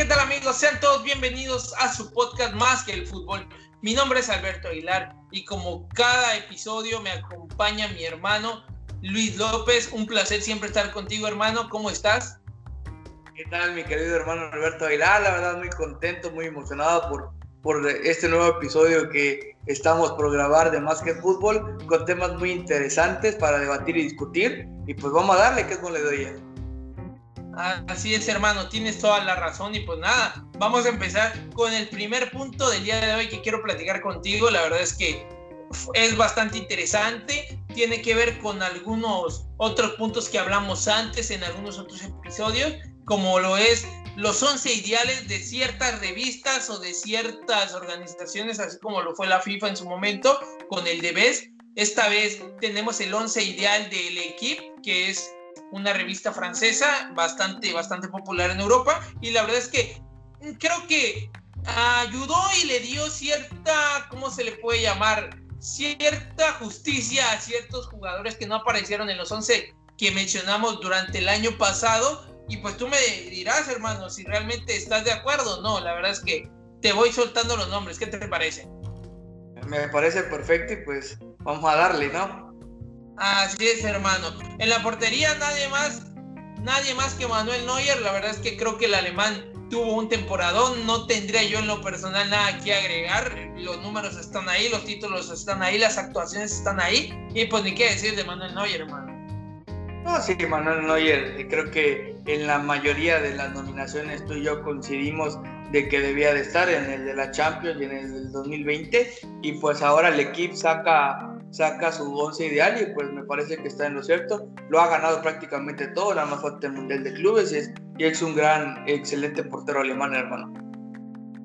¿Qué tal amigos? Sean todos bienvenidos a su podcast Más que el fútbol. Mi nombre es Alberto Aguilar y como cada episodio me acompaña mi hermano Luis López. Un placer siempre estar contigo, hermano. ¿Cómo estás? ¿Qué tal, mi querido hermano Alberto Aguilar? La verdad, muy contento, muy emocionado por, por este nuevo episodio que estamos por grabar de Más que el fútbol con temas muy interesantes para debatir y discutir. Y pues vamos a darle, que es como le doy. Así es, hermano, tienes toda la razón y pues nada, vamos a empezar con el primer punto del día de hoy que quiero platicar contigo. La verdad es que es bastante interesante, tiene que ver con algunos otros puntos que hablamos antes en algunos otros episodios, como lo es los 11 ideales de ciertas revistas o de ciertas organizaciones, así como lo fue la FIFA en su momento con el de BES. Esta vez tenemos el 11 ideal del equipo, que es una revista francesa bastante, bastante popular en Europa y la verdad es que creo que ayudó y le dio cierta, ¿cómo se le puede llamar? Cierta justicia a ciertos jugadores que no aparecieron en los 11 que mencionamos durante el año pasado. Y pues tú me dirás, hermano, si realmente estás de acuerdo. No, la verdad es que te voy soltando los nombres. ¿Qué te parece? Me parece perfecto y pues vamos a darle, ¿no? Así es, hermano. En la portería nadie más, nadie más que Manuel Neuer. La verdad es que creo que el alemán tuvo un temporadón. No tendría yo en lo personal nada que agregar. Los números están ahí, los títulos están ahí, las actuaciones están ahí. Y pues ni qué decir de Manuel Neuer, hermano. No, sí, Manuel Neuer, creo que en la mayoría de las nominaciones tú y yo coincidimos de que debía de estar en el de la Champions y en el del 2020 y pues ahora el equipo saca saca su once ideal y pues me parece que está en lo cierto. Lo ha ganado prácticamente todo, nada más el Mundial de Clubes y es, y es un gran, excelente portero alemán, hermano.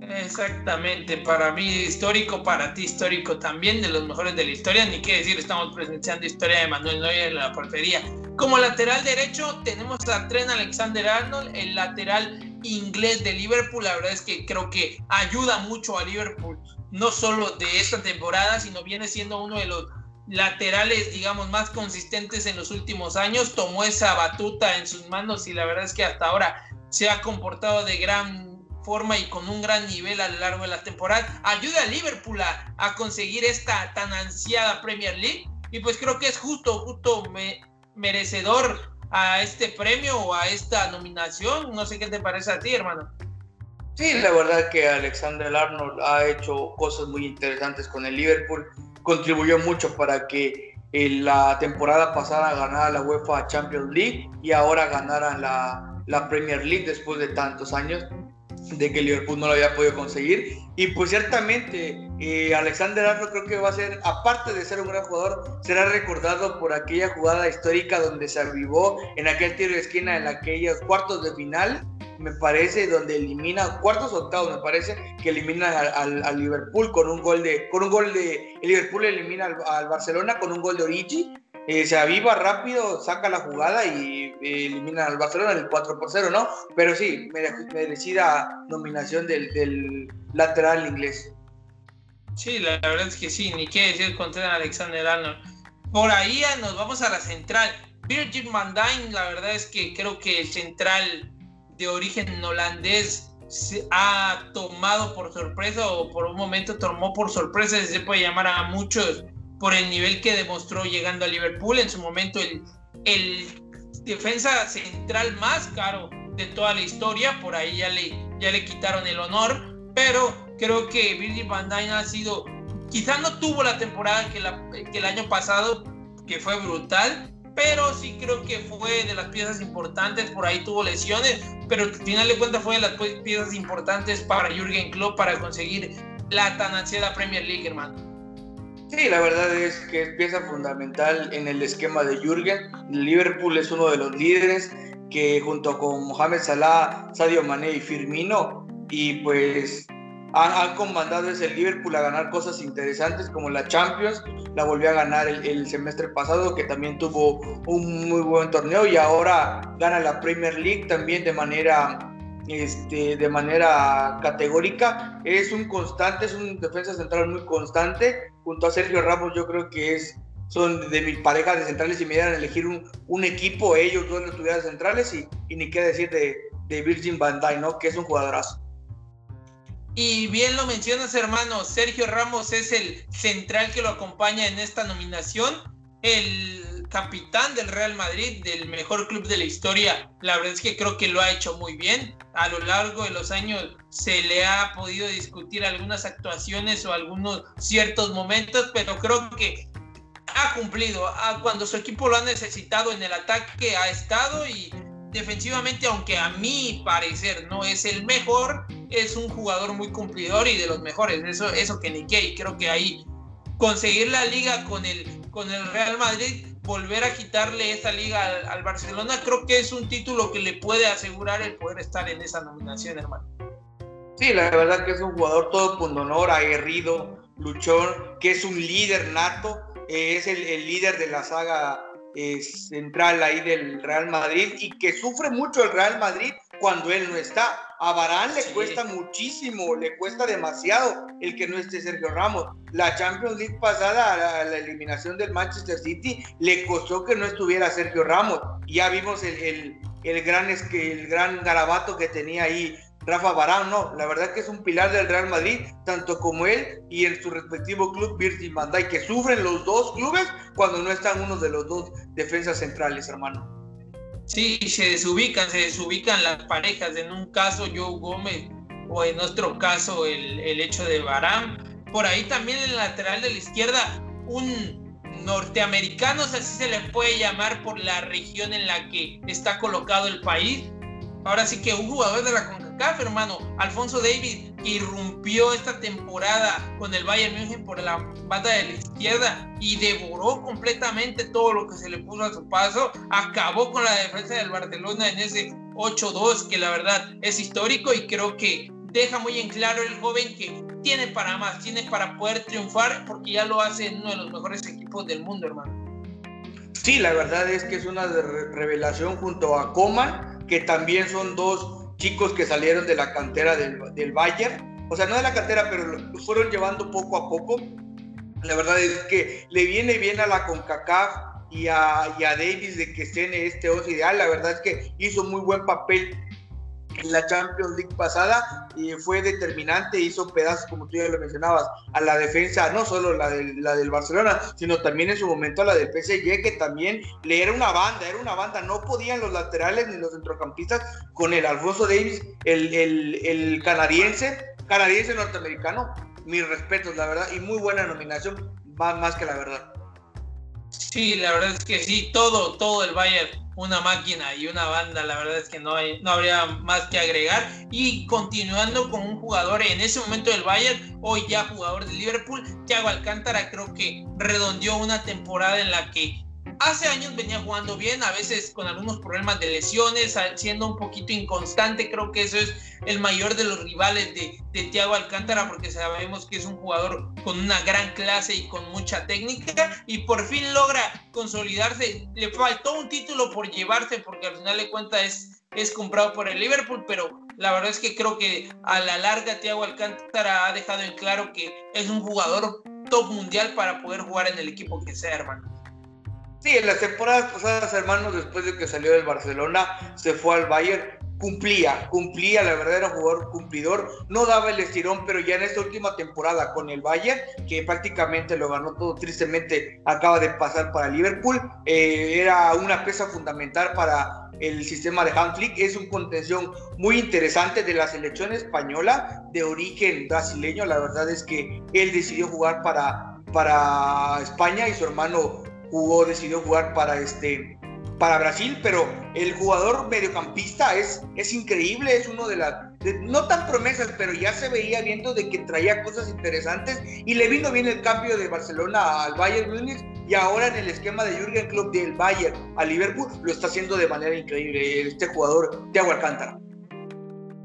Exactamente, para mí histórico, para ti histórico también, de los mejores de la historia, ni qué decir, estamos presenciando historia de Manuel Neuer en la portería. Como lateral derecho tenemos a Tren Alexander Arnold, el lateral inglés de Liverpool, la verdad es que creo que ayuda mucho a Liverpool no solo de esta temporada, sino viene siendo uno de los laterales, digamos, más consistentes en los últimos años. Tomó esa batuta en sus manos y la verdad es que hasta ahora se ha comportado de gran forma y con un gran nivel a lo largo de la temporada. Ayuda a Liverpool a, conseguir esta tan ansiada Premier League y pues creo que es justo, justo merecedor a este premio o a esta nominación. No sé qué te parece a ti, hermano. Sí, la verdad que Alexander Arnold ha hecho cosas muy interesantes con el Liverpool, contribuyó mucho para que en la temporada pasada ganara la UEFA Champions League y ahora ganara la, la Premier League después de tantos años de que Liverpool no lo había podido conseguir. Y pues ciertamente eh, Alexander Arnold creo que va a ser, aparte de ser un gran jugador, será recordado por aquella jugada histórica donde se avivó en aquel tiro de esquina en aquellos cuartos de final me parece, donde elimina, cuartos octavos, me parece, que elimina al, Liverpool con un gol de, con un gol de, el Liverpool elimina al, Barcelona con un gol de Origi, eh, se aviva rápido, saca la jugada y eh, elimina al Barcelona el 4 por 0, ¿no? Pero sí, merecida nominación del, del lateral inglés. Sí, la verdad es que sí, ni qué decir contra Alexander Arnold. Por ahí nos vamos a la central. Virgil van la verdad es que creo que el central de origen holandés se ha tomado por sorpresa o por un momento tomó por sorpresa, se puede llamar a muchos por el nivel que demostró llegando a Liverpool. En su momento el, el defensa central más caro de toda la historia, por ahí ya le, ya le quitaron el honor, pero creo que Virgil van Dijk ha sido, quizá no tuvo la temporada que, la, que el año pasado, que fue brutal, pero sí creo que fue de las piezas importantes, por ahí tuvo lesiones, pero al final de cuentas fue de las piezas importantes para Jürgen Klopp para conseguir la tan ansiada Premier League, hermano. Sí, la verdad es que es pieza fundamental en el esquema de Jürgen. Liverpool es uno de los líderes que junto con Mohamed Salah, Sadio Mané y Firmino y pues han, comandado ese Liverpool a ganar cosas interesantes como la Champions, la volvió a ganar el, semestre pasado que también tuvo un muy buen torneo y ahora gana la Premier League también de manera este, de manera categórica. Es un constante, es un defensa central muy constante. Junto a Sergio Ramos, yo creo que es son de mis parejas de centrales y me dieran elegir un, equipo, ellos dos estuvieran centrales y, y, ni qué decir de, de Virgin Van Dijk, ¿no? Que es un jugadorazo. Y bien lo mencionas, hermano, Sergio Ramos es el central que lo acompaña en esta nominación, el capitán del Real Madrid, del mejor club de la historia. La verdad es que creo que lo ha hecho muy bien. A lo largo de los años se le ha podido discutir algunas actuaciones o algunos ciertos momentos, pero creo que ha cumplido. Ah, cuando su equipo lo ha necesitado en el ataque ha estado y defensivamente, aunque a mi parecer no es el mejor, es un jugador muy cumplidor y de los mejores. Eso, eso que ni qué. creo que ahí conseguir la liga con el, con el Real Madrid, volver a quitarle esa liga al, Barcelona, creo que es un título que le puede asegurar el poder estar en esa nominación, hermano. Sí, la verdad que es un jugador todo con honor, aguerrido, luchón, que es un líder nato, eh, es el, el líder de la saga central ahí del Real Madrid y que sufre mucho el Real Madrid cuando él no está. A Barán le cuesta muchísimo, le cuesta demasiado el que no esté Sergio Ramos. La Champions League pasada, la, la eliminación del Manchester City, le costó que no estuviera Sergio Ramos. Ya vimos el, el, el gran, el gran garabato que tenía ahí Rafa Barán, no, la verdad que es un pilar del Real Madrid, tanto como él y en su respectivo club Virgil van que sufren los dos clubes cuando no están uno de los dos defensas centrales, hermano. Sí, se desubican, se desubican las parejas, en un caso Joe Gómez o en otro caso el, el hecho de Barán. Por ahí también en el lateral de la izquierda, un norteamericano, así se le puede llamar por la región en la que está colocado el país. Ahora sí que un jugador de la CONCACAF, hermano, Alfonso David, irrumpió esta temporada con el Bayern München por la banda de la izquierda y devoró completamente todo lo que se le puso a su paso, acabó con la defensa del Barcelona en ese 8-2, que la verdad es histórico y creo que deja muy en claro el joven que tiene para más, tiene para poder triunfar porque ya lo hace en uno de los mejores equipos del mundo, hermano. Sí, la verdad es que es una revelación junto a Coman, que también son dos chicos que salieron de la cantera del, del Bayern, o sea, no de la cantera, pero fueron llevando poco a poco. La verdad es que le viene bien a la CONCACAF y a, y a Davis de que esté en este 11 ideal. La verdad es que hizo muy buen papel en la Champions League pasada y fue determinante, hizo pedazos, como tú ya lo mencionabas, a la defensa, no solo la del, la del Barcelona, sino también en su momento a la del PSG, que también le era una banda, era una banda, no podían los laterales ni los centrocampistas con el Alfonso Davis, el, el, el canadiense, canadiense norteamericano, mis respetos, la verdad, y muy buena nominación, más, más que la verdad. Sí, la verdad es que sí, todo, todo el Bayern una máquina y una banda, la verdad es que no, hay, no habría más que agregar. Y continuando con un jugador en ese momento del Bayern, hoy ya jugador de Liverpool, Thiago Alcántara creo que redondeó una temporada en la que hace años venía jugando bien, a veces con algunos problemas de lesiones, siendo un poquito inconstante. Creo que eso es el mayor de los rivales de, de Alcántara, porque sabemos que es un jugador con una gran clase y con mucha técnica. Y por fin logra consolidarse. Le faltó un título por llevarse, porque al final de cuentas es, es comprado por el Liverpool, pero la verdad es que creo que a la larga Thiago Alcántara ha dejado en claro que es un jugador top mundial para poder jugar en el equipo que sea, hermano. Sí, en las temporadas pasadas, hermanos, después de que salió del Barcelona, se fue al Bayern, cumplía, cumplía, la verdad era jugador cumplidor, no daba el estirón, pero ya en esta última temporada con el Bayern, que prácticamente lo ganó todo, tristemente acaba de pasar para Liverpool, eh, era una pieza fundamental para el sistema de Hanflick, es un contención muy interesante de la selección española de origen brasileño, la verdad es que él decidió jugar para, para España y su hermano jugó, decidió jugar para este para Brasil, pero el jugador mediocampista es, es increíble, es uno de las, no tan promesas, pero ya se veía viendo de que traía cosas interesantes y le vino bien el cambio de Barcelona al Bayern Múnich y ahora en el esquema de Jürgen Klopp del Bayern a Liverpool lo está haciendo de manera increíble este jugador Thiago Alcántara.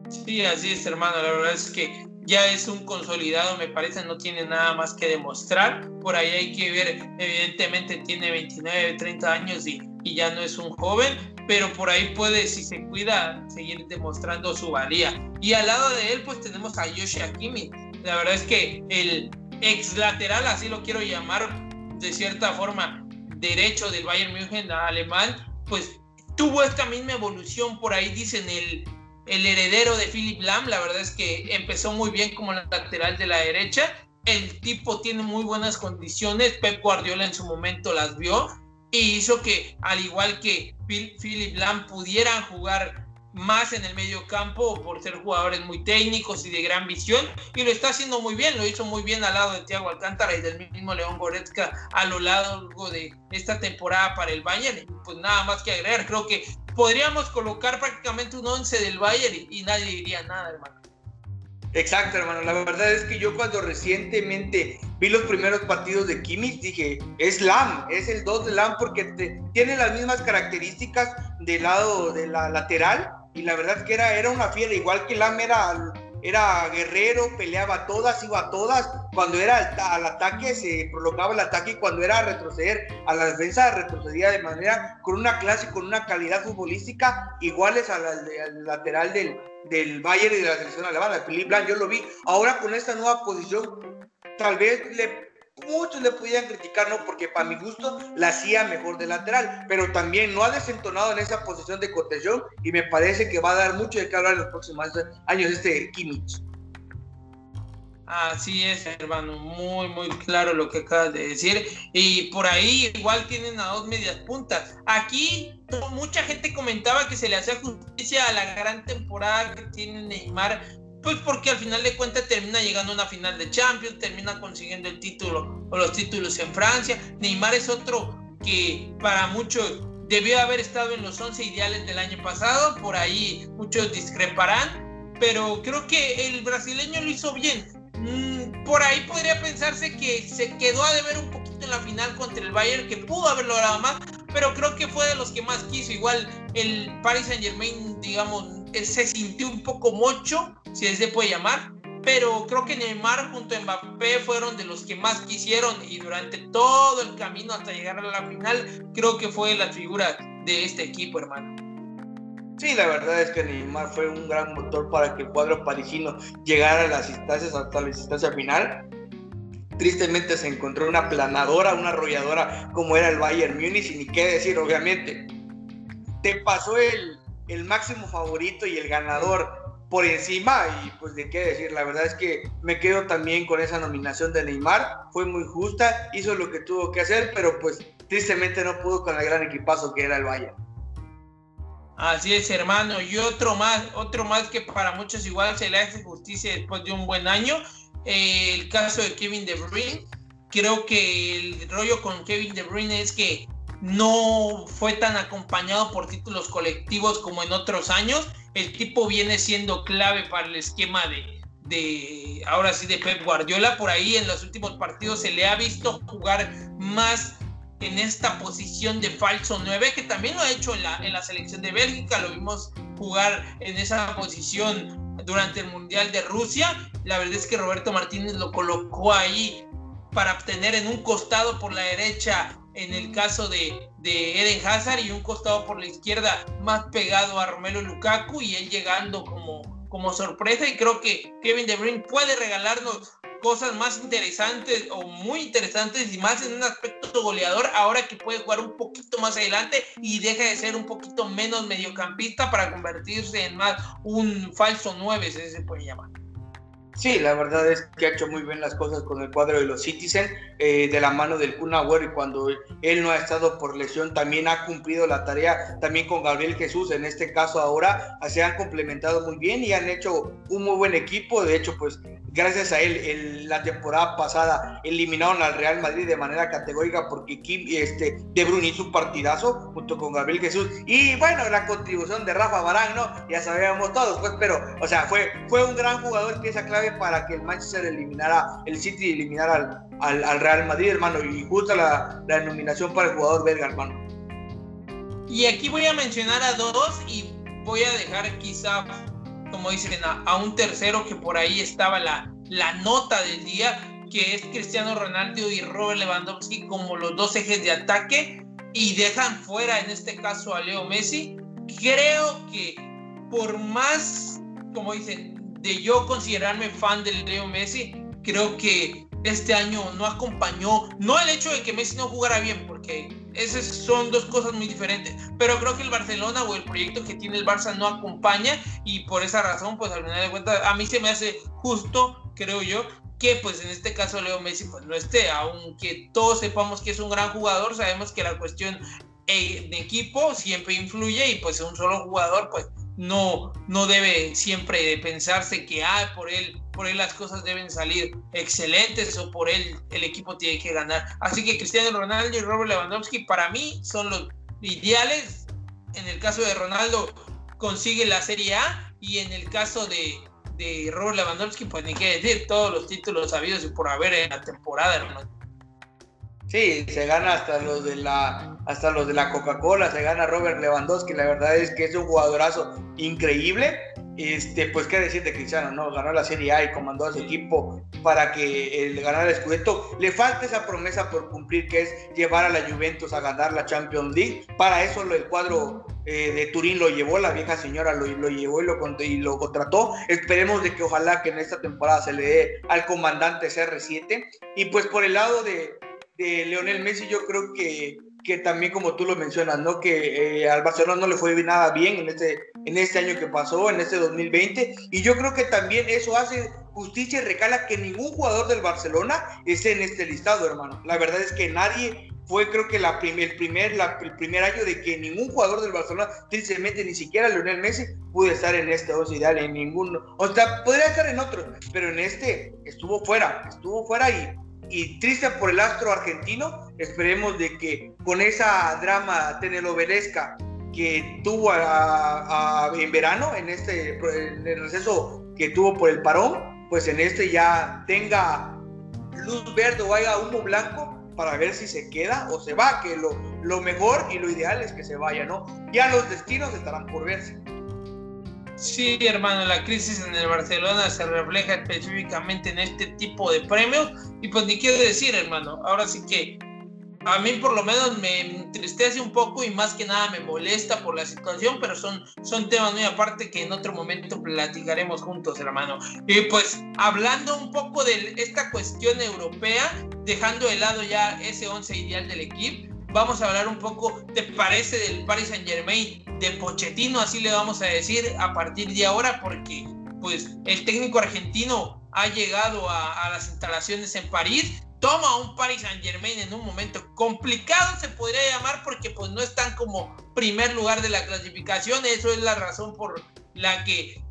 Sí, así es, hermano. La verdad es que ya es un consolidado, me parece, no tiene nada más que demostrar. Por ahí hay que ver, evidentemente tiene 29, 30 años y, y ya no es un joven, pero por ahí puede, si se cuida, seguir demostrando su valía. Y al lado de él, pues tenemos a Yoshi Akimi. La verdad es que el ex lateral, así lo quiero llamar, de cierta forma, derecho del Bayern München alemán, pues tuvo esta misma evolución por ahí, dicen el, el heredero de Philip Lam, la verdad es que empezó muy bien como lateral de la derecha, el tipo tiene muy buenas condiciones, Pep Guardiola en su momento las vio y hizo que al igual que Philip Lam pudieran jugar más en el medio campo por ser jugadores muy técnicos y de gran visión. Y lo está haciendo muy bien, lo hizo muy bien al lado de Thiago Alcántara y del mismo León Goretzka a lo largo de esta temporada para el Bayern, pues nada más que agregar, creo que podríamos colocar prácticamente un 11 del Bayern y, nadie diría nada, hermano. Exacto, hermano. La verdad es que yo cuando recientemente vi los primeros partidos de Kimmich dije, es Lam, es el 2 de Lam porque tiene las mismas características del lado de la lateral y la verdad es que era, era una fiera, igual que Lam era, era guerrero, peleaba todas, iba a todas, cuando era al, ataque se prolongaba el ataque. Y cuando era a retroceder a la defensa retrocedía de manera con una clase, con una calidad futbolística iguales al, lateral del, del Bayern y de la selección alemana, Philippe Blanc, yo lo vi, ahora con esta nueva posición tal vez le muchos le podían criticar, ¿no? Porque para mi gusto la hacía mejor de lateral, pero también no ha desentonado en esa posición de contención y me parece que va a dar mucho de qué hablar en los próximos años este Kimmich. Así es, hermano, muy, muy claro lo que acabas de decir. Y por ahí igual tienen a dos medias puntas. Aquí mucha gente comentaba que se le hacía justicia a la gran temporada que tiene Neymar pues porque al final de cuentas termina llegando a una final de Champions, termina consiguiendo el título o los títulos en Francia. Neymar es otro que para muchos debió haber estado en los 11 ideales del año pasado, por ahí muchos discreparán, pero creo que el brasileño lo hizo bien. Mm, por ahí podría pensarse que se quedó a deber un poquito en la final contra el Bayern, que pudo haber logrado más, pero creo que fue de los que más quiso. Igual el Paris Saint Germain, digamos, se sintió un poco mocho si se puede llamar, pero creo que Neymar junto a Mbappé fueron de los que más quisieron y durante todo el camino hasta llegar a la final, creo que fue la figura de este equipo, hermano. Sí, la verdad es que Neymar fue un gran motor para que el cuadro parisino llegara a las instancias, hasta la instancia final. Tristemente se encontró una planadora, una arrolladora como era el Bayern Múnich y ni qué decir, obviamente. Te pasó el, el máximo favorito y el ganador por encima y pues de qué decir, la verdad es que me quedo también con esa nominación de Neymar, fue muy justa, hizo lo que tuvo que hacer, pero pues tristemente no pudo con el gran equipazo que era el Bayern. Así es, hermano, y otro más, otro más que para muchos igual se le hace justicia después de un buen año, eh, el caso de Kevin De Bruyne, creo que el rollo con Kevin De Bruyne es que no fue tan acompañado por títulos colectivos como en otros años. El tipo viene siendo clave para el esquema de, de ahora sí de Pep Guardiola. Por ahí en los últimos partidos se le ha visto jugar más en esta posición de falso 9, que también lo ha hecho en la, en la selección de Bélgica. Lo vimos jugar en esa posición durante el Mundial de Rusia. La verdad es que Roberto Martínez lo colocó ahí para obtener en un costado por la derecha en el caso de, de, Eden Hazard y un costado por la izquierda más pegado a Romelo Lukaku y él llegando como, como sorpresa y creo que Kevin De Bruyne puede regalarnos cosas más interesantes o muy interesantes y más en un aspecto goleador ahora que puede jugar un poquito más adelante y deja de ser un poquito menos mediocampista para convertirse en más un falso 9 si se puede llamar. Sí, la verdad es que ha hecho muy bien las cosas con el cuadro de los Citizen, eh, de la mano del Kun y cuando él no ha estado por lesión también ha cumplido la tarea, también con Gabriel Jesús, en este caso ahora se han complementado muy bien y han hecho un muy buen equipo, de hecho pues gracias a él la temporada pasada eliminaron al Real Madrid de manera categórica porque Kim, este, De Bruyne hizo un partidazo junto con Gabriel Jesús y bueno, la contribución de Rafa Barán, ¿no? Ya sabíamos todos, pues, pero, o sea, fue, fue un gran jugador, pieza clave para que el Manchester eliminara, el City eliminara al, al, Real Madrid, hermano, y justo la, la nominación para el jugador belga, hermano. Y aquí voy a mencionar a dos y voy a dejar quizá como dicen, a, un tercero que por ahí estaba la, la nota del día, que es Cristiano Ronaldo y Robert Lewandowski como los dos ejes de ataque y dejan fuera en este caso a Leo Messi. Creo que por más, como dicen, de yo considerarme fan de Leo Messi, creo que este año no acompañó, no el hecho de que Messi no jugara bien, porque esas son dos cosas muy diferentes, pero creo que el Barcelona o el proyecto que tiene el Barça no acompaña y por esa razón, pues al final de cuentas, a mí se me hace justo, creo yo, que pues en este caso Leo Messi pues no esté, aunque todos sepamos que es un gran jugador, sabemos que la cuestión eh, de equipo siempre influye y pues un solo jugador pues no, no debe siempre pensarse que ah, por él por él las cosas deben salir excelentes o por él el equipo tiene que ganar. Así que Cristiano Ronaldo y Robert Lewandowski para mí son los ideales. En el caso de Ronaldo consigue la Serie A y en el caso de, de Robert Lewandowski pues ni qué decir, todos los títulos habidos y por haber en la temporada. Sí, se gana hasta los de la hasta los de la Coca-Cola, se gana Robert Lewandowski, la verdad es que es un jugadorazo increíble este, pues qué decir de Cristiano, ¿no? Ganó la Serie A y comandó a su equipo para que el ganara el Scudetto. Le falta esa promesa por cumplir, que es llevar a la Juventus a ganar la Champions League. Para eso el cuadro eh, de Turín lo llevó, la vieja señora lo, lo llevó y lo, y lo contrató. Esperemos de que ojalá que en esta temporada se le dé al comandante CR7. Y pues por el lado de, de Leonel Messi, yo creo que que también como tú lo mencionas, ¿no? Que eh, al Barcelona no le fue nada bien en este, en este año que pasó, en este 2020, y yo creo que también eso hace justicia y recala que ningún jugador del Barcelona esté en este listado, hermano. La verdad es que nadie fue creo que la el, primer, el primer año de que ningún jugador del Barcelona, tristemente ni siquiera Lionel Messi, pudo estar en este 11 ideal, en ninguno, o sea, podría estar en otro, pero en este estuvo fuera, estuvo fuera y y triste por el astro argentino. Esperemos de que con esa drama telenovelesca que tuvo en verano, en este en el receso que tuvo por el parón, pues en este ya tenga luz verde o haya humo blanco para ver si se queda o se va, que lo, lo mejor y lo ideal es que se vaya, ¿no? Ya los destinos estarán por verse. Sí, hermano, la crisis en el Barcelona se refleja específicamente en este tipo de premios. Y pues ni quiero decir, hermano, ahora sí que a mí por lo menos me entristece un poco y más que nada me molesta por la situación, pero son, son temas muy aparte que en otro momento platicaremos juntos, hermano. Y pues hablando un poco de esta cuestión europea, dejando de lado ya ese once ideal del equipo, vamos a hablar un poco, ¿te parece del Paris Saint Germain, de Pochettino, así le vamos a decir a partir de ahora, porque pues el técnico argentino ha llegado a, las instalaciones en París, toma un Paris Saint Germain en un momento complicado, se podría llamar, porque pues no están como primer lugar de la clasificación, eso es la razón por la que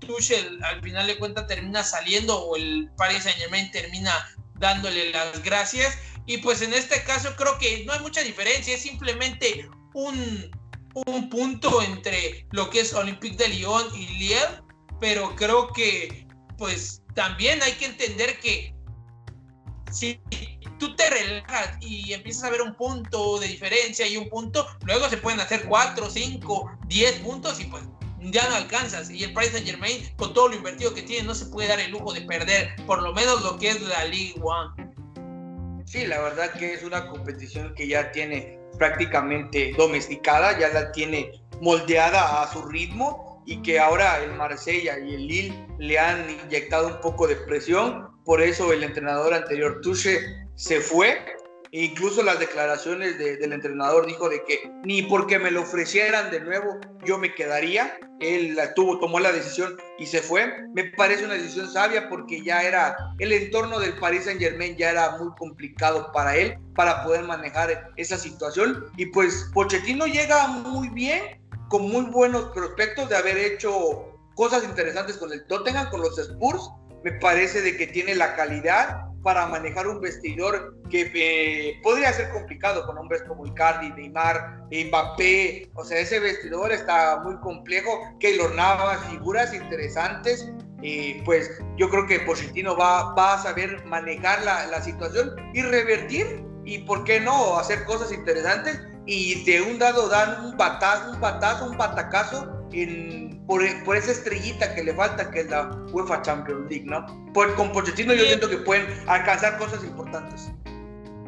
Tuchel al final de cuentas termina saliendo o el Paris Saint Germain termina dándole las gracias y pues en este caso creo que no hay mucha diferencia, es simplemente un, un punto entre lo que es Olympique de Lyon y Lille, pero creo que pues también hay que entender que si tú te relajas y empiezas a ver un punto de diferencia y un punto, luego se pueden hacer 4, 5, 10 puntos y pues ya no alcanzas. Y el Paris Saint Germain, con todo lo invertido que tiene, no se puede dar el lujo de perder por lo menos lo que es la League One. Sí, la verdad que es una competición que ya tiene prácticamente domesticada, ya la tiene moldeada a su ritmo y que ahora el Marsella y el Lille le han inyectado un poco de presión, por eso el entrenador anterior Tuche se fue incluso las declaraciones del entrenador dijo de que ni porque me lo ofrecieran de nuevo yo me quedaría. Él tuvo, tomó la decisión y se fue. Me parece una decisión sabia porque ya era el entorno del Paris Saint Germain ya era muy complicado para él para poder manejar esa situación. Y pues Pochettino llega muy bien, con muy buenos prospectos de haber hecho cosas interesantes con el Tottenham, con los Spurs. Me parece de que tiene la calidad para manejar un vestidor que eh, podría ser complicado con hombres como Icardi, Neymar, Mbappé. O sea, ese vestidor está muy complejo. Keylor Navas, figuras interesantes. Y pues yo creo que Pochettino va, va a saber manejar la, la situación y revertir. Y por qué no hacer cosas interesantes. Y de un dado dan un batazo, un batazo, un batacazo en por, por, esa estrellita que le falta, que es la UEFA Champions League, ¿no? Pues con Pochettino yo siento que pueden alcanzar cosas importantes.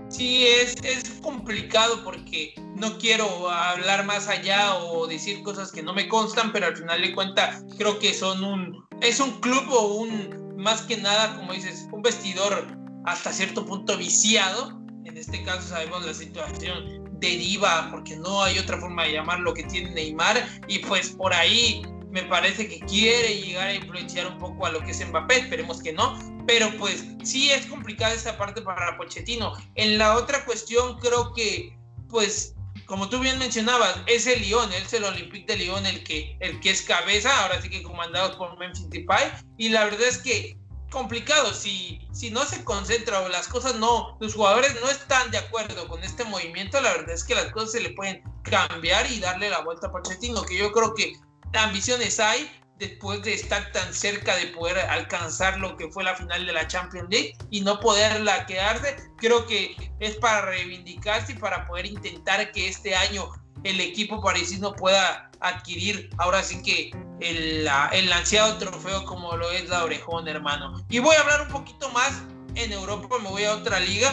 Sí, es, es complicado porque no quiero hablar más allá o decir cosas que no me constan, pero al final de cuentas creo que son un, es un club o un, más que nada, como dices, un vestidor hasta cierto punto viciado. En este caso sabemos la situación deriva, porque no hay otra forma de llamarlo que tiene Neymar, y pues por ahí me parece que quiere llegar a influenciar un poco a lo que es Mbappé, esperemos que no, pero pues sí es complicada esta parte para Pochettino. En la otra cuestión creo que pues como tú bien mencionabas, es el Lyon, es el Olympique de Lyon el que, el que es cabeza, ahora sí que comandados por Memphis Depay, y la verdad es que complicado, si, si no se concentra o las cosas no, los jugadores no están de acuerdo con este movimiento, la verdad es que las cosas se le pueden cambiar y darle la vuelta a Pochettino, que yo creo que ambiciones hay después de estar tan cerca de poder alcanzar lo que fue la final de la Champions League y no poderla quedarse, creo que es para reivindicarse y para poder intentar que este año el equipo parisino pueda adquirir ahora sí que el, el ansiado trofeo como lo es la Orejón, hermano. Y voy a hablar un poquito más en Europa, me voy a otra liga.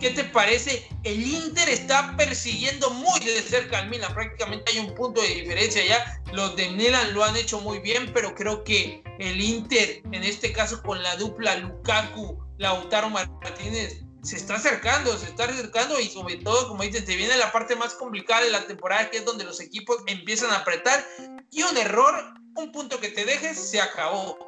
¿Qué te parece? El Inter está persiguiendo muy de cerca al Milan. Prácticamente hay un punto de diferencia ya. Los de Milan lo han hecho muy bien, pero creo que el Inter, en este caso con la dupla Lukaku, Lautaro Martínez, se está acercando, se está acercando y sobre todo, como dicen, se viene la parte más complicada de la temporada, que es donde los equipos empiezan a apretar y un error, un punto que te dejes, se acabó.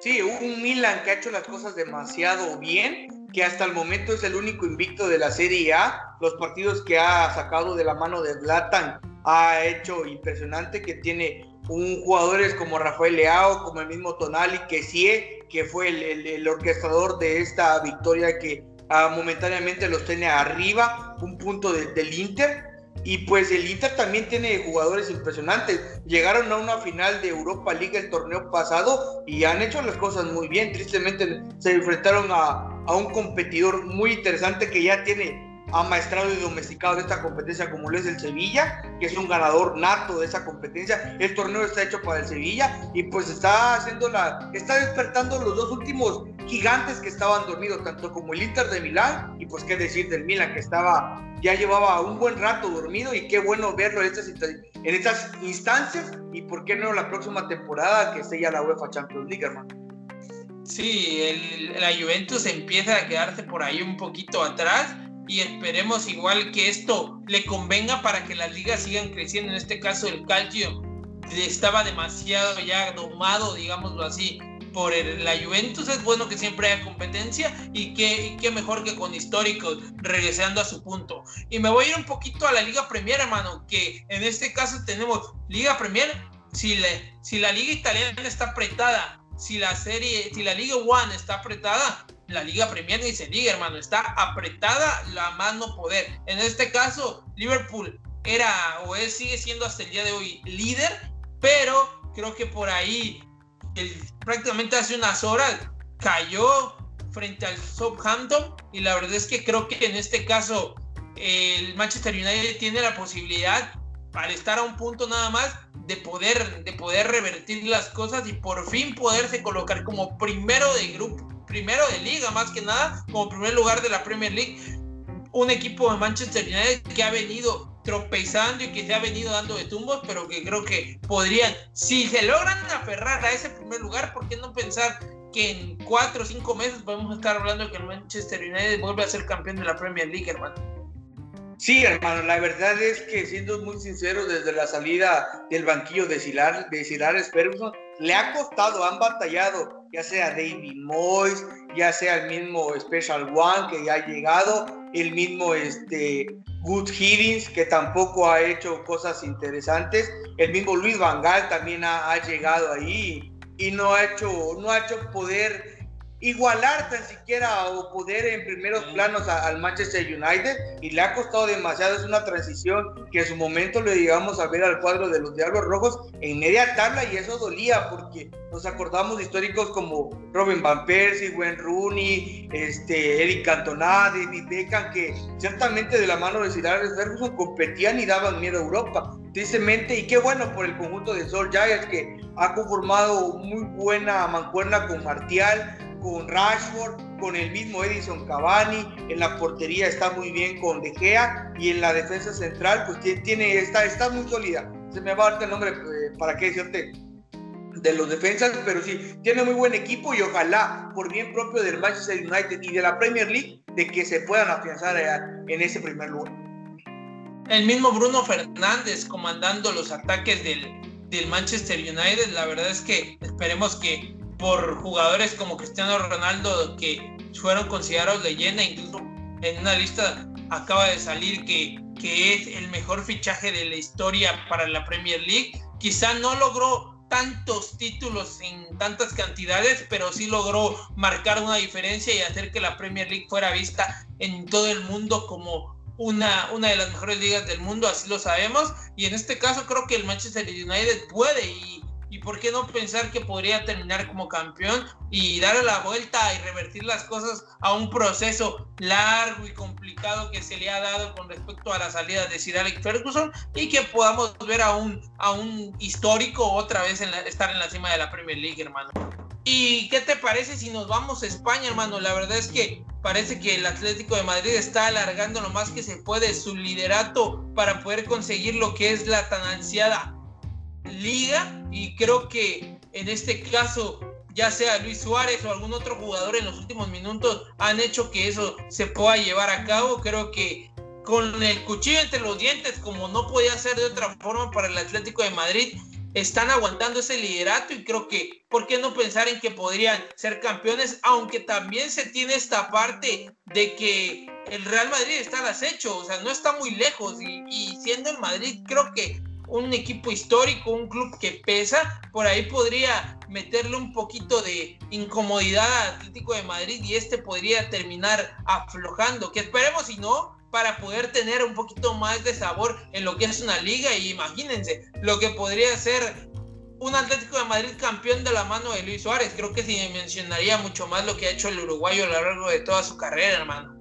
Sí, un Milan que ha hecho las cosas demasiado bien, que hasta el momento es el único invicto de la Serie A. Los partidos que ha sacado de la mano de Zlatan ha hecho impresionante, que tiene un jugadores como Rafael Leao, como el mismo Tonali, que sí, que fue el, el, orquestador de esta victoria que ah, momentáneamente los tiene arriba, un punto del Inter. Y pues el Inter también tiene jugadores impresionantes. Llegaron a una final de Europa League el torneo pasado y han hecho las cosas muy bien. Tristemente se enfrentaron a, a un competidor muy interesante que ya tiene amaestrado y domesticado de esta competencia como lo es el Sevilla, que es un ganador nato de esa competencia. El torneo está hecho para el Sevilla y pues está haciendo la, está despertando los dos últimos gigantes que estaban dormidos, tanto como el Inter de Milán y pues qué decir del Milan que estaba, ya llevaba un buen rato dormido y qué bueno verlo en estas, instancias y por qué no la próxima temporada que sea la UEFA Champions League, hermano. Sí, la Juventus empieza a quedarse por ahí un poquito atrás y esperemos igual que esto le convenga para que las ligas sigan creciendo. En este caso el Calcio estaba demasiado ya domado, digámoslo así, por la Juventus. Es bueno que siempre haya competencia y que, qué mejor que con históricos regresando a su punto. Y me voy a ir un poquito a la Liga Premier, hermano, que en este caso tenemos Liga Premier. Si la Liga Italiana está apretada, si la serie, si la Liga One está apretada, la Liga Premier ni se diga, hermano, está apretada la mano poder. En este caso, Liverpool era o es, sigue siendo hasta el día de hoy líder, pero creo que por ahí, prácticamente hace unas horas, cayó frente al Southampton y la verdad es que creo que en este caso el Manchester United tiene la posibilidad para estar a un punto nada más de poder, de poder revertir las cosas y por fin poderse colocar como primero de grupo primero de liga, más que nada, como primer lugar de la Premier League. Un equipo de Manchester United que ha venido tropezando y que se ha venido dando de tumbos, pero que creo que podrían, si se logran aferrar a ese primer lugar, ¿por qué no pensar que en cuatro o cinco meses podemos estar hablando que el Manchester United vuelve a ser campeón de la Premier League, hermano? Sí, hermano, la verdad es que siendo muy sincero, desde la salida del banquillo de Silar, de Silar Ferguson, le ha costado, han batallado, ya sea David Moyes, ya sea el mismo Special One que ya ha llegado, el mismo este, Good Hiddings que tampoco ha hecho cosas interesantes, el mismo Luis Vangal también ha, ha llegado ahí y no ha hecho, no ha hecho poder igualar tan siquiera o poder en primeros planos al Manchester United y le ha costado demasiado, es una transición que en su momento le llegamos a ver al cuadro de los Diablos Rojos en media tabla y eso dolía porque nos acordamos de históricos como Robin Van Persie, Wayne Rooney, este, Eric Cantona, David Beckham que ciertamente de la mano de Sir Alex Ferguson competían y daban miedo a Europa tristemente, y qué bueno por el conjunto de Sol Giants que ha conformado muy buena mancuerna con Martial, con Rashford, con el mismo Edison Cavani, en la portería está muy bien con De Gea y en la defensa central pues tiene, está, está muy sólida. Se me va a dar el nombre, eh, ¿para qué decirte? de los defensas, pero sí, tiene muy buen equipo y ojalá, por bien propio del Manchester United y de la Premier League, de que se puedan afianzar en ese primer lugar. El mismo Bruno Fernández comandando los ataques del, del Manchester United, la verdad es que esperemos que por jugadores como Cristiano Ronaldo, que fueron considerados leyenda, incluso en una lista acaba de salir que, que es el mejor fichaje de la historia para la Premier League, quizá no logró tantos títulos en tantas cantidades, pero sí logró marcar una diferencia y hacer que la Premier League fuera vista en todo el mundo como una, una de las mejores ligas del mundo, así lo sabemos. Y en este caso creo que el Manchester United puede y y por qué no pensar que podría terminar como campeón y darle la vuelta y revertir las cosas a un proceso largo y complicado que se le ha dado con respecto a la salida de Sir Alex Ferguson y que podamos ver a un, a un histórico otra vez en estar en la cima de la Premier League, hermano. ¿Y qué te parece si nos vamos a España, hermano? La verdad es que parece que el Atlético de Madrid está alargando lo más que se puede su liderato para poder conseguir lo que es la tan ansiada liga y creo que en este caso ya sea Luis Suárez o algún otro jugador en los últimos minutos han hecho que eso se pueda llevar a cabo. Creo que con el cuchillo entre los dientes, como no podía ser de otra forma para el Atlético de Madrid, están aguantando ese liderato y creo que, ¿por qué no pensar en que podrían ser campeones? Aunque también se tiene esta parte de que el Real Madrid está al acecho, o sea, no está muy lejos y, y siendo el Madrid, creo que un equipo histórico, un club que pesa, por ahí podría meterle un poquito de incomodidad al Atlético de Madrid y este podría terminar aflojando, que esperemos si no, para poder tener un poquito más de sabor en lo que es una liga. Y imagínense lo que podría ser un Atlético de Madrid campeón de la mano de Luis Suárez, creo que se mencionaría mucho más lo que ha hecho el uruguayo a lo largo de toda su carrera, hermano.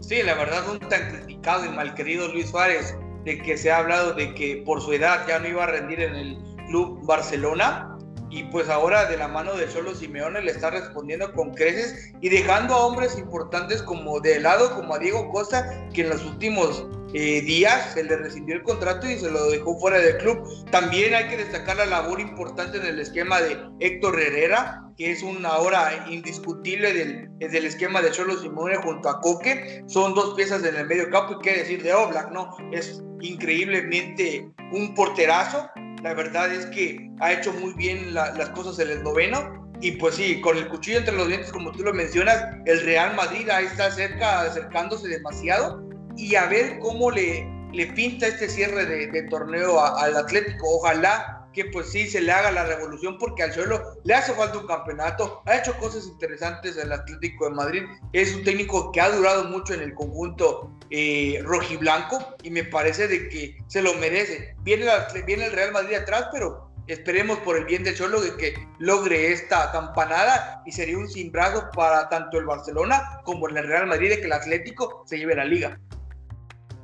Sí, la verdad, un tan criticado y mal querido Luis Suárez de que se ha hablado de que por su edad ya no iba a rendir en el club Barcelona y pues ahora de la mano de Cholo Simeone le está respondiendo con creces y dejando a hombres importantes como de lado como a Diego Costa que en los últimos eh, días se le rescindió el contrato y se lo dejó fuera del club. También hay que destacar la labor importante en el esquema de Héctor Herrera, que es una hora indiscutible del, del esquema de Cholo Simone junto a Coque. Son dos piezas en el medio campo y qué decir de Oblak, ¿no? Es increíblemente un porterazo. La verdad es que ha hecho muy bien las cosas en el noveno. Y pues sí, con el cuchillo entre los dientes, como tú lo mencionas, el Real Madrid ahí está cerca, acercándose demasiado y a ver cómo le, le pinta este cierre de, torneo al Atlético. Ojalá que pues sí se le haga la revolución porque al suelo le hace falta un campeonato, ha hecho cosas interesantes el Atlético de Madrid, es un técnico que ha durado mucho en el conjunto eh, rojiblanco y me parece de que se lo merece. Viene, viene el Real Madrid atrás, pero esperemos por el bien del Cholo de que logre esta campanada y sería un simbrazo para tanto el Barcelona como el Real Madrid de que el Atlético se lleve la liga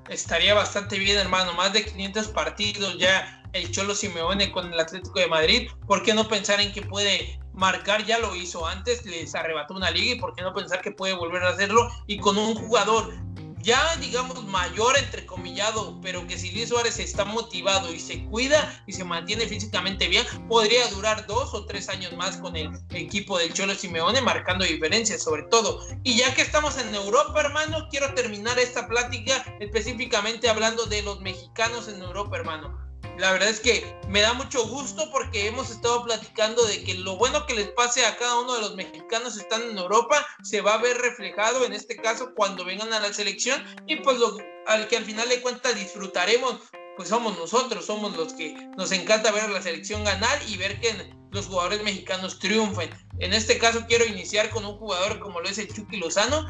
estaría bastante bien, hermano. Más de 500 partidos ya el Cholo Simeone con el Atlético de Madrid. ¿Por qué no pensar en que puede marcar? Ya lo hizo antes, les arrebató una liga y por qué no pensar que puede volver a hacerlo y con un jugador ya digamos mayor entrecomillado, pero que si Luis Suárez está motivado y se cuida y se mantiene físicamente bien, podría durar dos o tres años más con el equipo del Cholo Simeone, marcando diferencias sobre todo. Y ya que estamos en Europa, hermano, quiero terminar esta plática específicamente hablando de los mexicanos en Europa, hermano la verdad es que me da mucho gusto porque hemos estado platicando de que lo bueno que les pase a cada uno de los mexicanos están en Europa se va a ver reflejado en este caso cuando vengan a la selección y pues lo, al que al final de cuentas disfrutaremos pues somos nosotros, somos los que nos encanta ver a la selección ganar y ver que los jugadores mexicanos triunfen. En este caso quiero iniciar con un jugador como lo es el Chucky Lozano,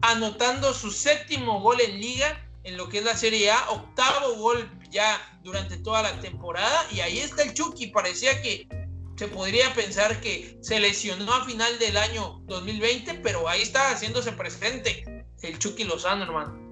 anotando su séptimo gol en liga en lo que es la Serie A, octavo gol ya durante toda la temporada y ahí está el Chucky, parecía que se podría pensar que se lesionó a final del año 2020, pero ahí está haciéndose presente el Chucky Lozano, hermano.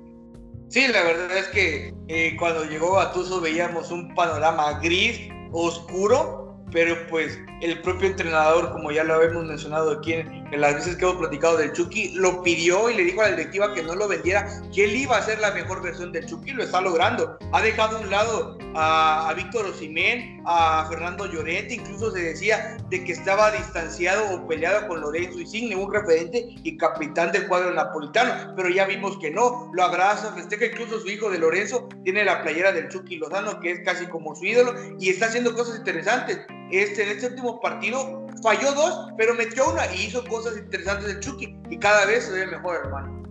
Sí, la verdad es que eh, cuando llegó Gatuso veíamos un panorama gris, oscuro, pero pues el propio entrenador, como ya lo habíamos mencionado aquí en, las veces que hemos platicado del Chucky, lo pidió y le dijo a la directiva que no lo vendiera, que él iba a ser la mejor versión del Chucky, lo está logrando. Ha dejado a un lado a, Víctor Osimén, a Fernando Llorente, incluso se decía de que estaba distanciado o peleado con Lorenzo Insigne, un referente y capitán del cuadro napolitano, pero ya vimos que no, lo abraza, festeja, incluso su hijo de Lorenzo tiene la playera del Chucky Lozano, que es casi como su ídolo, y está haciendo cosas interesantes este, en este último partido falló dos, pero metió una y hizo cosas interesantes el Chucky. Y cada vez se ve mejor, hermano.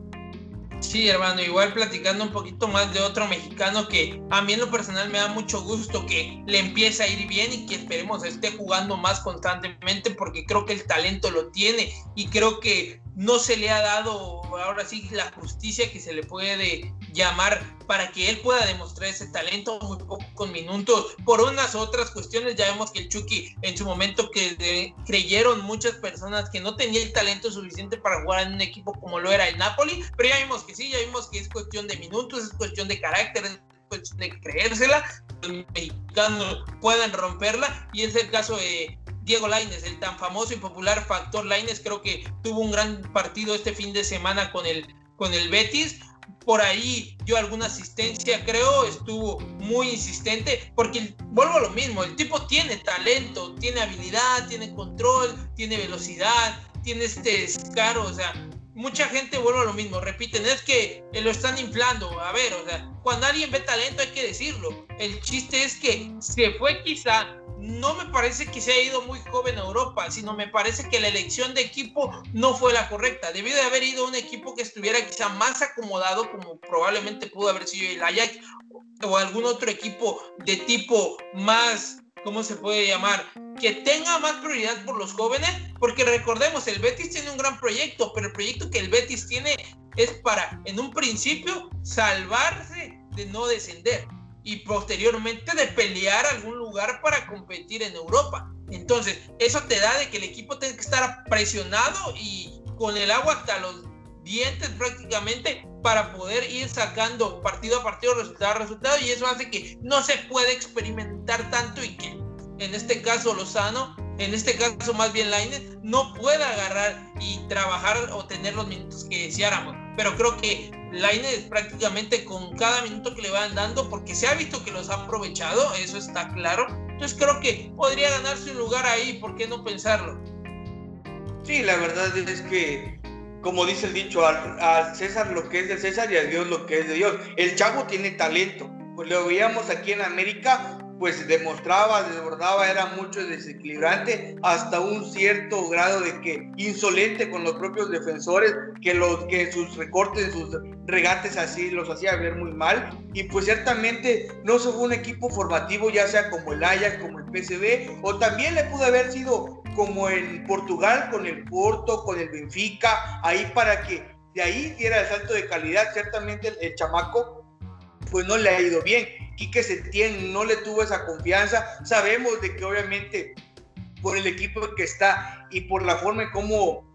Sí, hermano, igual platicando un poquito más de otro mexicano que a mí en lo personal me da mucho gusto que le empiece a ir bien y que esperemos esté jugando más constantemente porque creo que el talento lo tiene y creo que no se le ha dado ahora sí la justicia que se le puede llamar para que él pueda demostrar ese talento muy pocos minutos por unas otras cuestiones. Ya vemos que el Chucky en su momento que creyeron muchas personas que no tenía el talento suficiente para jugar en un equipo como lo era el Napoli pero ya vimos que sí ya vimos que es cuestión de minutos es cuestión de carácter es cuestión de creérsela los mexicanos puedan romperla y es el caso de Diego Laines, el tan famoso y popular factor Laines, creo que tuvo un gran partido este fin de semana con el, con el Betis. Por ahí dio alguna asistencia, creo, estuvo muy insistente, porque vuelvo a lo mismo, el tipo tiene talento, tiene habilidad, tiene control, tiene velocidad, tiene este descaro, o sea, mucha gente vuelve a lo mismo, repiten, es que lo están inflando, a ver, o sea, cuando alguien ve talento hay que decirlo, el chiste es que se fue quizá no me parece que se haya ido muy joven a Europa, sino me parece que la elección de equipo no fue la correcta. Debió de haber ido a un equipo que estuviera quizá más acomodado, como probablemente pudo haber sido el Ajax o algún otro equipo de tipo más, ¿cómo se puede llamar? Que tenga más prioridad por los jóvenes, porque recordemos, el Betis tiene un gran proyecto, pero el proyecto que el Betis tiene es para, en un principio, salvarse de no descender y posteriormente de pelear algún lugar para competir en Europa. Entonces, eso te da de que el equipo tiene que estar presionado y con el agua hasta los dientes prácticamente para poder ir sacando partido a partido, resultado a resultado, y eso hace que no se puede experimentar tanto y que en este caso Lozano, en este caso más bien Lainez, no pueda agarrar y trabajar o tener los minutos que deseáramos. Pero creo que Lainez prácticamente con cada minuto que le van dando, porque se ha visto que los ha aprovechado, eso está claro. Entonces creo que podría ganarse un lugar ahí, ¿por qué no pensarlo? Sí, la verdad es que, como dice el dicho, al, César lo que es de César y a Dios lo que es de Dios. El chavo tiene talento, pues lo veíamos aquí en América, pues demostraba, desbordaba, era mucho desequilibrante, hasta un cierto grado de que insolente con los propios defensores, que, los, que sus recortes, sus regates así los hacía ver muy mal. Y pues ciertamente no se fue un equipo formativo, ya sea como el Ajax, como el PSV, o también le pudo haber sido como en Portugal, con el Porto, con el Benfica, ahí para que de ahí diera el salto de calidad. Ciertamente el chamaco pues no le ha ido bien. Quique Setién no le tuvo esa confianza. Sabemos de que obviamente por el equipo que está y por la forma en cómo,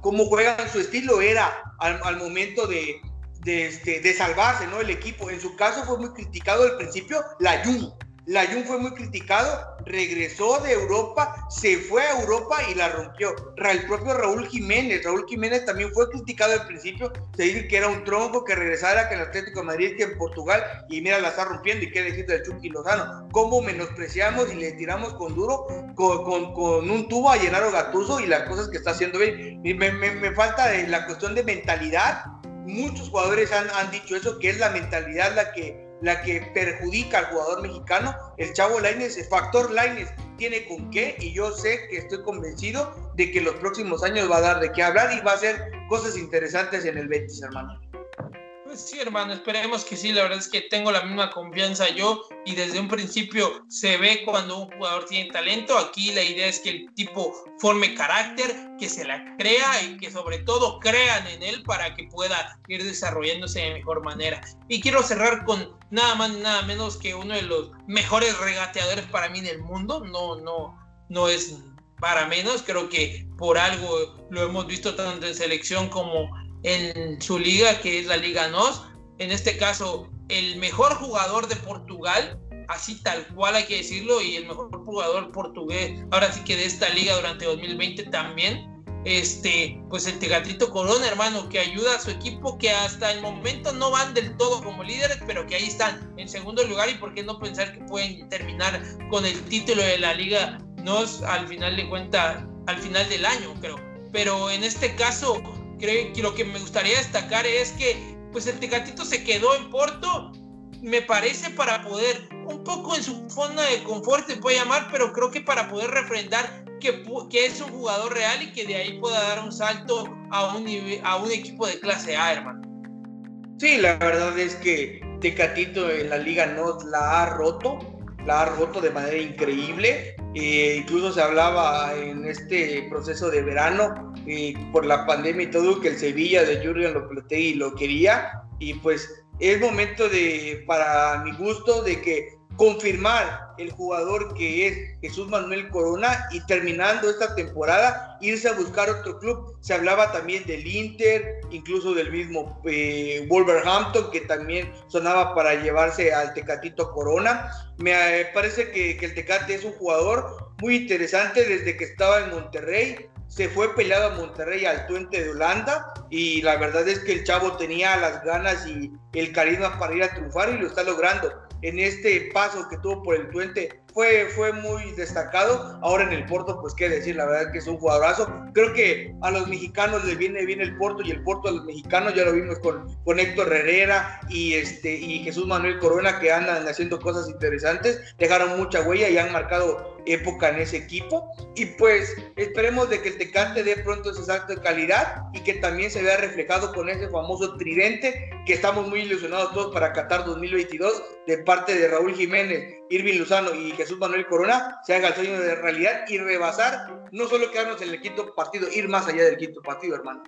cómo juegan su estilo era al, momento de, de, este, de, salvarse, ¿no? El equipo. En su caso fue muy criticado al principio la Jun la Jun fue muy criticado, regresó de Europa, se fue a Europa y la rompió. El propio Raúl Jiménez, Raúl Jiménez también fue criticado al principio, se dice que era un tronco que regresara que el Atlético de Madrid, que en Portugal, y mira, la está rompiendo y qué decir del Chucky Lozano. ¿Cómo menospreciamos y le tiramos con duro, con, con, un tubo a Llenaro Gatuso y las cosas que está haciendo bien? Me, falta la cuestión de mentalidad. Muchos jugadores han dicho eso, que es la mentalidad la que la que perjudica al jugador mexicano. El chavo Laines, el factor Laines, tiene con qué y yo sé que estoy convencido de que los próximos años va a dar de qué hablar y va a hacer cosas interesantes en el Betis, hermano. Pues sí, hermano, esperemos que sí. La verdad es que tengo la misma confianza yo y desde un principio se ve cuando un jugador tiene talento. Aquí la idea es que el tipo forme carácter, que se la crea y que sobre todo crean en él para que pueda ir desarrollándose de mejor manera. Y quiero cerrar con nada más nada menos que uno de los mejores regateadores para mí del mundo. No, no, no es para menos. Creo que por algo lo hemos visto tanto en selección como en su liga, que es la Liga NOS, en este caso, el mejor jugador de Portugal, así tal cual hay que decirlo, y el mejor jugador portugués, ahora sí que de esta liga durante 2020 también, este, pues el Tegatito Corona, hermano, que ayuda a su equipo, que hasta el momento no van del todo como líderes, pero que ahí están en segundo lugar y por qué no pensar que pueden terminar con el título de la liga, no al final de cuenta, al final del año, creo. Pero en este caso, creo que lo que me gustaría destacar es que pues el Tecatito se quedó en Porto, me parece para poder, un poco en su zona de confort se puede llamar, pero creo que para poder refrendar que, que, es un jugador real y que de ahí pueda dar un salto a un, a un equipo de clase A, hermano. Sí, la verdad es que Tecatito en la liga no la ha roto, la ha roto de manera increíble. Eh, incluso se hablaba en este proceso de verano, por la pandemia y todo, que el Sevilla de Jurgen Lopetegui lo quería. Y pues es momento de, para mi gusto, de que confirmar el jugador que es Jesús Manuel Corona y terminando esta temporada irse a buscar otro club. Se hablaba también del Inter, incluso del mismo eh, Wolverhampton que también sonaba para llevarse al Tecatito Corona. Me eh, parece que, que el Tecate es un jugador muy interesante desde que estaba en Monterrey se fue peleado a Monterrey al Tuente de Holanda y la verdad es que el chavo tenía las ganas y el carisma para ir a triunfar y lo está logrando en este paso que tuvo por el Tuente fue, fue muy destacado. Ahora en el Porto, pues qué decir, la verdad que es un jugadorazo. Creo que a los mexicanos les viene bien el Porto y el Porto a los mexicanos, ya lo vimos con, con Héctor Herrera y, este, y Jesús Manuel Corona que andan haciendo cosas interesantes, dejaron mucha huella y han marcado época en ese equipo. Y pues esperemos de que el Tecate dé pronto ese salto de calidad y que también se vea reflejado con ese famoso tridente que estamos muy ilusionados todos para Qatar 2022 de parte de Raúl Jiménez, Irving Luzano y Jesús Manuel Corona se haga el sueño de realidad y rebasar, no solo quedarnos en el quinto partido, ir más allá del quinto partido, hermano.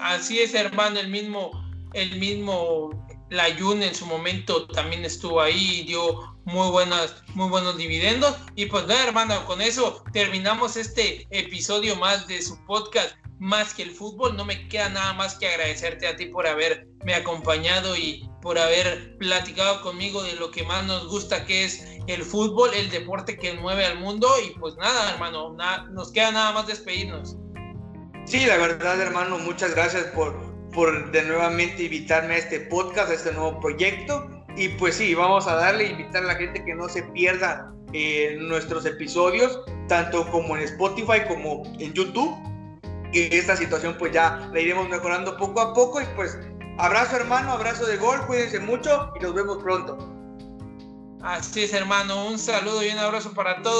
Así es, hermano, el mismo, el mismo Layun en su momento también estuvo ahí y dio muy buenas, muy buenos dividendos. Y pues nada, hermano, con eso terminamos este episodio más de su podcast más que el fútbol. No me queda nada más que agradecerte a ti por haberme acompañado y por haber platicado conmigo de lo que más nos gusta, que es el fútbol, el deporte que mueve al mundo. Y pues nada, hermano, nos queda nada más despedirnos. Sí, la verdad, hermano, muchas gracias por, por de nuevamente invitarme a este podcast, a este nuevo proyecto. Y pues sí, vamos a darle, invitar a la gente que no se pierda eh, nuestros episodios, tanto como en Spotify como en YouTube y esta situación pues ya la iremos mejorando poco a poco y pues abrazo hermano, abrazo de gol, cuídense mucho y nos vemos pronto. Así es hermano, un saludo y un abrazo para todos.